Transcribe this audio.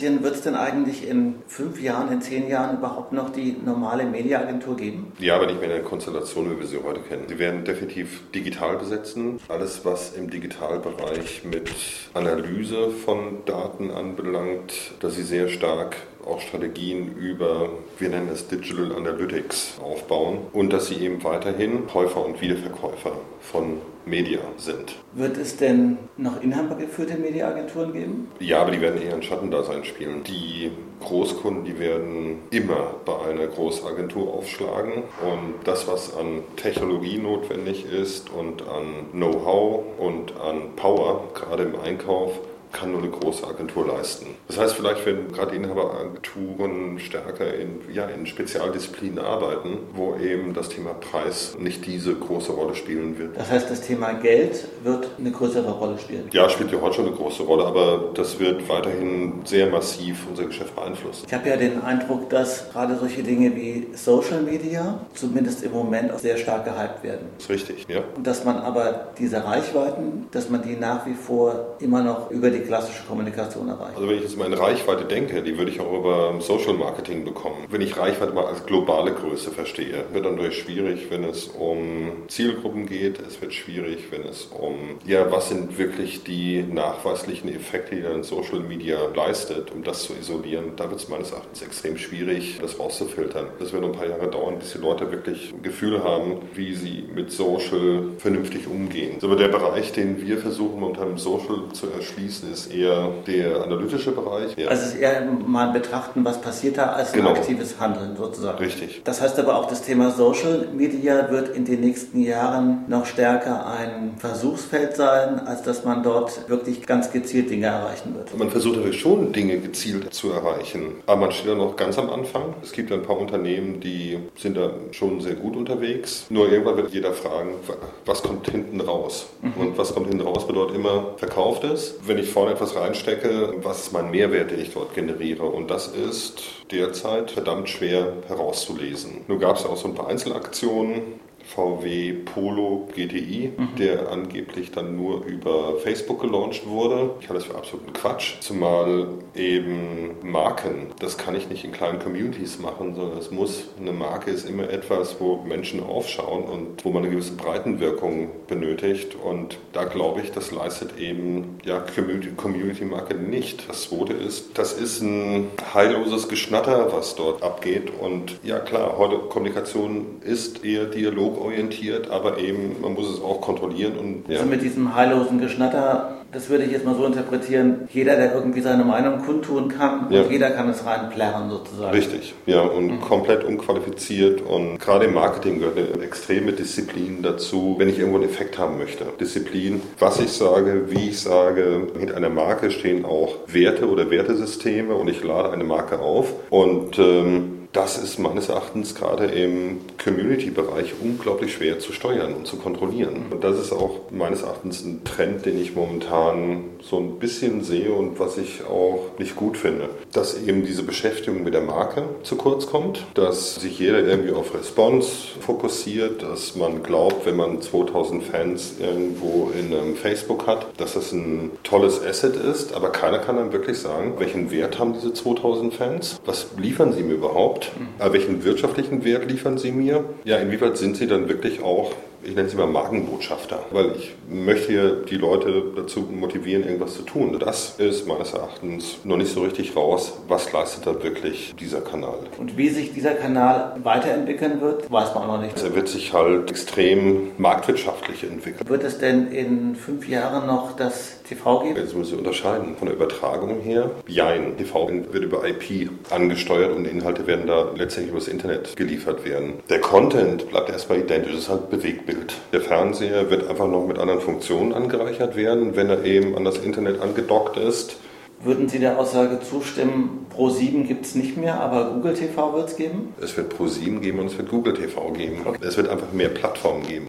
Wird es denn eigentlich in fünf Jahren, in zehn Jahren überhaupt noch die normale Mediaagentur geben? Ja, aber nicht mehr in der Konstellation, wie wir sie heute kennen. Sie werden definitiv digital besetzen. Alles, was im Digitalbereich mit Analyse von Daten anbelangt, dass sie sehr stark auch Strategien über, wir nennen es Digital Analytics, aufbauen und dass sie eben weiterhin Käufer und Wiederverkäufer von Media sind. Wird es denn noch inhabergeführte Mediaagenturen geben? Ja, aber die werden eher ein Schattendasein spielen. Die Großkunden, die werden immer bei einer Großagentur aufschlagen und das, was an Technologie notwendig ist und an Know-how und an Power, gerade im Einkauf, kann nur eine große Agentur leisten. Das heißt, vielleicht werden gerade Inhaberagenturen stärker in, ja, in Spezialdisziplinen arbeiten, wo eben das Thema Preis nicht diese große Rolle spielen wird. Das heißt, das Thema Geld wird eine größere Rolle spielen? Ja, spielt ja heute schon eine große Rolle, aber das wird weiterhin sehr massiv unser Geschäft beeinflussen. Ich habe ja den Eindruck, dass gerade solche Dinge wie Social Media zumindest im Moment auch sehr stark gehypt werden. Das ist richtig, ja. Und dass man aber diese Reichweiten, dass man die nach wie vor immer noch über die die klassische Kommunikation erreichen. Also wenn ich jetzt mal in Reichweite denke, die würde ich auch über Social Marketing bekommen. Wenn ich Reichweite mal als globale Größe verstehe, wird dann natürlich schwierig, wenn es um Zielgruppen geht. Es wird schwierig, wenn es um, ja, was sind wirklich die nachweislichen Effekte, die dann Social Media leistet, um das zu isolieren. Da wird es meines Erachtens extrem schwierig, das rauszufiltern. Das wird ein paar Jahre dauern, bis die Leute wirklich ein Gefühl haben, wie sie mit Social vernünftig umgehen. Aber der Bereich, den wir versuchen momentan im Social zu erschließen, ist eher der analytische Bereich. Ja. Also es ist eher mal betrachten, was passiert da als genau. aktives Handeln sozusagen. Richtig. Das heißt aber auch, das Thema Social Media wird in den nächsten Jahren noch stärker ein Versuchsfeld sein, als dass man dort wirklich ganz gezielt Dinge erreichen wird. Man versucht natürlich schon, Dinge gezielt zu erreichen. Aber man steht da noch ganz am Anfang. Es gibt ein paar Unternehmen, die sind da schon sehr gut unterwegs. Nur irgendwann wird jeder fragen, was kommt hinten raus? Mhm. Und was kommt hinten raus bedeutet immer, verkauft es. Wenn ich vorne etwas reinstecke, was ist mein Mehrwert, den ich dort generiere? Und das ist derzeit verdammt schwer herauszulesen. Nur gab es auch so ein paar Einzelaktionen, VW Polo GTI, mhm. der angeblich dann nur über Facebook gelauncht wurde. Ich halte das für absoluten Quatsch. Zumal eben Marken, das kann ich nicht in kleinen Communities machen, sondern es muss, eine Marke ist immer etwas, wo Menschen aufschauen und wo man eine gewisse Breitenwirkung benötigt. Und da glaube ich, das leistet eben ja, Community-Marke nicht. Das zweite ist, das ist ein heilloses Geschnatter, was dort abgeht. Und ja klar, heute Kommunikation ist eher Dialog orientiert, aber eben man muss es auch kontrollieren. Und, ja. Also mit diesem heillosen Geschnatter das würde ich jetzt mal so interpretieren, jeder, der irgendwie seine Meinung kundtun kann, ja. und jeder kann es reinplärren sozusagen. Richtig, ja, und mhm. komplett unqualifiziert und gerade im Marketing gehört eine extreme Disziplin dazu, wenn ich irgendwo einen Effekt haben möchte. Disziplin, was ich sage, wie ich sage, hinter einer Marke stehen auch Werte oder Wertesysteme und ich lade eine Marke auf und ähm, das ist meines Erachtens gerade im Community-Bereich unglaublich schwer zu steuern und zu kontrollieren. Und das ist auch meines Erachtens ein Trend, den ich momentan so ein bisschen sehe und was ich auch nicht gut finde. Dass eben diese Beschäftigung mit der Marke zu kurz kommt, dass sich jeder irgendwie auf Response fokussiert, dass man glaubt, wenn man 2000 Fans irgendwo in einem Facebook hat, dass das ein tolles Asset ist, aber keiner kann dann wirklich sagen, welchen Wert haben diese 2000 Fans? Was liefern sie mir überhaupt? Überhaupt? Mhm. Welchen wirtschaftlichen Wert liefern Sie mir? Ja, inwieweit sind Sie dann wirklich auch ich nenne sie mal Markenbotschafter, weil ich möchte die Leute dazu motivieren, irgendwas zu tun. Das ist meines Erachtens noch nicht so richtig raus, was leistet da wirklich dieser Kanal. Und wie sich dieser Kanal weiterentwickeln wird, weiß man auch noch nicht. Also er wird sich halt extrem marktwirtschaftlich entwickeln. Wird es denn in fünf Jahren noch das TV geben? Jetzt müssen Sie unterscheiden. Von der Übertragung her, jein. TV wird über IP angesteuert und Inhalte werden da letztendlich über das Internet geliefert werden. Der Content bleibt erstmal identisch, es ist halt Bewegtbild. Bild. Der Fernseher wird einfach noch mit anderen Funktionen angereichert werden, wenn er eben an das Internet angedockt ist. Würden Sie der Aussage zustimmen, Pro7 gibt es nicht mehr, aber Google TV wird es geben? Es wird Pro7 geben und es wird Google TV geben. Okay. Es wird einfach mehr Plattformen geben.